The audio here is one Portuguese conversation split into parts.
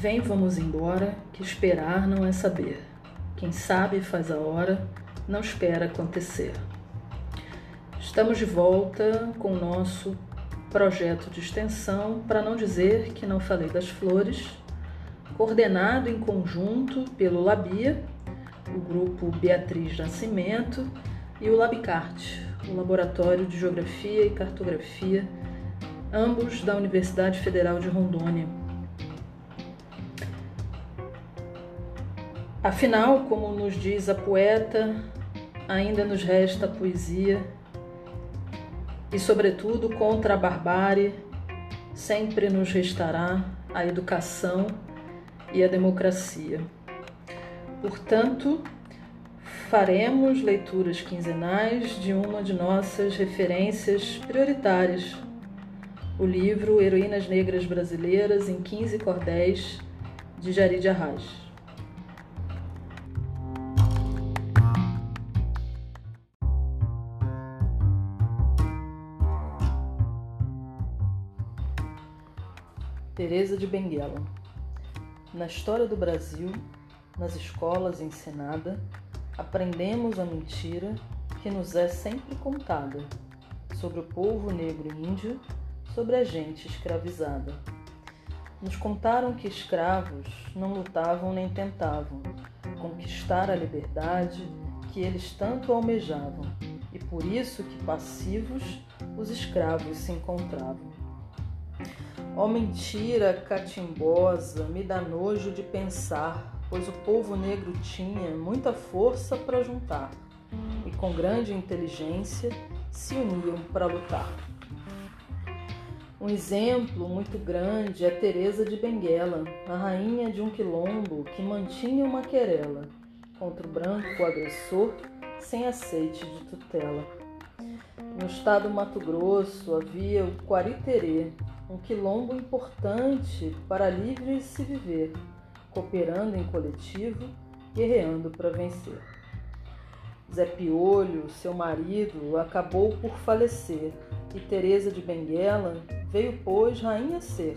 Vem, vamos embora, que esperar não é saber. Quem sabe faz a hora, não espera acontecer. Estamos de volta com o nosso projeto de extensão, para não dizer que não falei das flores, coordenado em conjunto pelo Labia, o grupo Beatriz Nascimento e o Labicart, o Laboratório de Geografia e Cartografia, ambos da Universidade Federal de Rondônia. Afinal, como nos diz a poeta, ainda nos resta a poesia e, sobretudo, contra a barbárie, sempre nos restará a educação e a democracia. Portanto, faremos leituras quinzenais de uma de nossas referências prioritárias, o livro Heroínas Negras Brasileiras em 15 Cordéis, de Jarid Arras. Teresa de Benguela. Na história do Brasil, nas escolas ensinada, aprendemos a mentira que nos é sempre contada sobre o povo negro e índio, sobre a gente escravizada. Nos contaram que escravos não lutavam nem tentavam conquistar a liberdade que eles tanto almejavam, e por isso que passivos os escravos se encontravam. Ó oh, mentira catimbosa, me dá nojo de pensar, pois o povo negro tinha muita força para juntar e com grande inteligência se uniam para lutar. Um exemplo muito grande é Teresa de Benguela, a rainha de um quilombo que mantinha uma querela contra o branco agressor sem aceite de tutela. No estado do Mato Grosso havia o Quariterê, um quilombo importante para livre se viver, cooperando em coletivo, guerreando para vencer. Zé Piolho, seu marido, acabou por falecer e Teresa de Benguela veio, pois, rainha ser,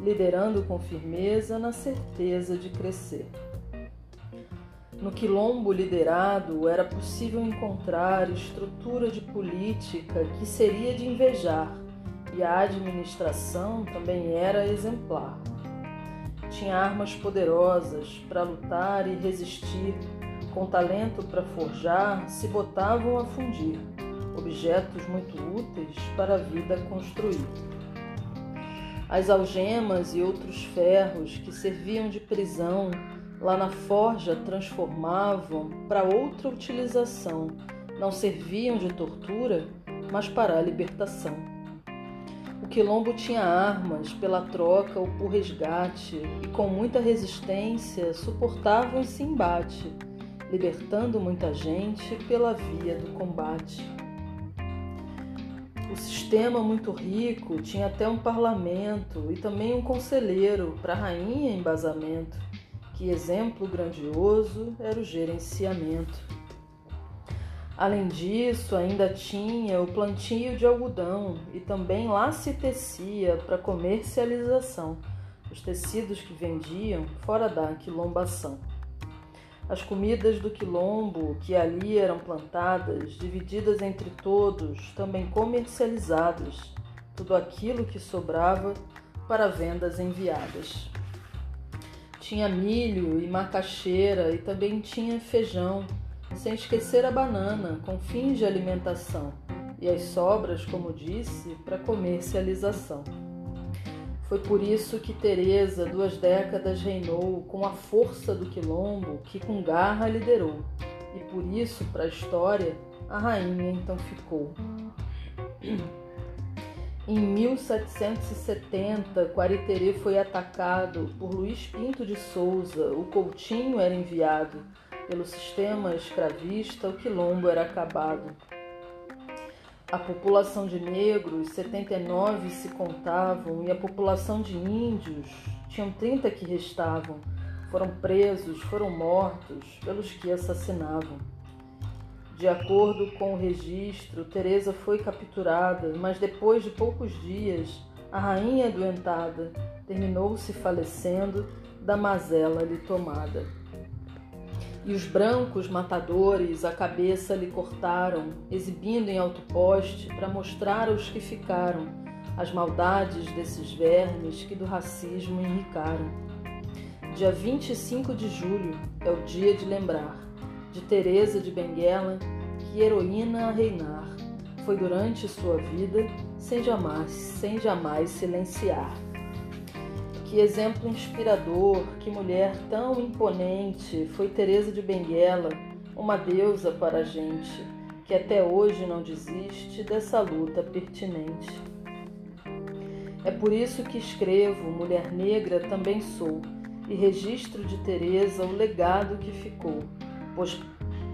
liderando com firmeza na certeza de crescer. No quilombo liderado era possível encontrar estrutura de política que seria de invejar e a administração também era exemplar. Tinha armas poderosas para lutar e resistir, com talento para forjar, se botavam a fundir, objetos muito úteis para a vida construir. As algemas e outros ferros que serviam de prisão lá na forja transformavam para outra utilização, não serviam de tortura, mas para a libertação. O quilombo tinha armas pela troca ou por resgate e com muita resistência suportavam esse embate, libertando muita gente pela via do combate. O sistema muito rico tinha até um parlamento e também um conselheiro para a rainha em embasamento, que exemplo grandioso era o gerenciamento. Além disso, ainda tinha o plantio de algodão e também lá se tecia para comercialização os tecidos que vendiam fora da quilombação. As comidas do quilombo que ali eram plantadas, divididas entre todos, também comercializadas, tudo aquilo que sobrava para vendas enviadas. Tinha milho e macaxeira e também tinha feijão sem esquecer a banana, com fins de alimentação, e as sobras, como disse, para comercialização. Foi por isso que Teresa duas décadas reinou com a força do quilombo que com garra liderou, e por isso, para a história, a rainha então ficou. Em 1770, Quariterê foi atacado por Luiz Pinto de Souza. O Coutinho era enviado pelo sistema escravista, o quilombo era acabado. A população de negros, 79 se contavam, e a população de índios, tinham 30 que restavam, foram presos, foram mortos pelos que assassinavam. De acordo com o registro, Teresa foi capturada, mas depois de poucos dias A rainha doentada terminou-se falecendo da mazela lhe tomada. E os brancos matadores a cabeça lhe cortaram, exibindo em alto poste para mostrar aos que ficaram as maldades desses vermes que do racismo enricaram. Dia 25 de julho é o dia de lembrar de Teresa de Benguela, que heroína a reinar foi durante sua vida sem jamais, sem jamais silenciar. Que exemplo inspirador, que mulher tão imponente foi Teresa de Benguela, uma deusa para a gente, que até hoje não desiste dessa luta pertinente. É por isso que escrevo Mulher Negra também sou e registro de Teresa o legado que ficou, pois,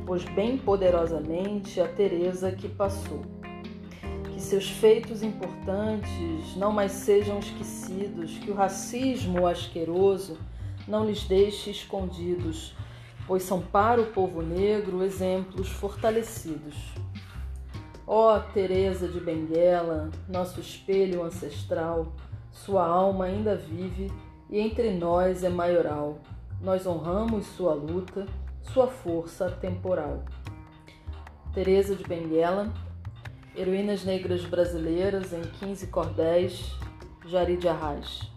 pois bem poderosamente a Teresa que passou seus feitos importantes não mais sejam esquecidos, que o racismo asqueroso não lhes deixe escondidos, pois são para o povo negro exemplos fortalecidos. Ó oh, Teresa de Benguela, nosso espelho ancestral, sua alma ainda vive e entre nós é maioral. Nós honramos sua luta, sua força temporal. Teresa de Benguela, Heroínas Negras Brasileiras em 15 Cordéis, Jari de Arraes.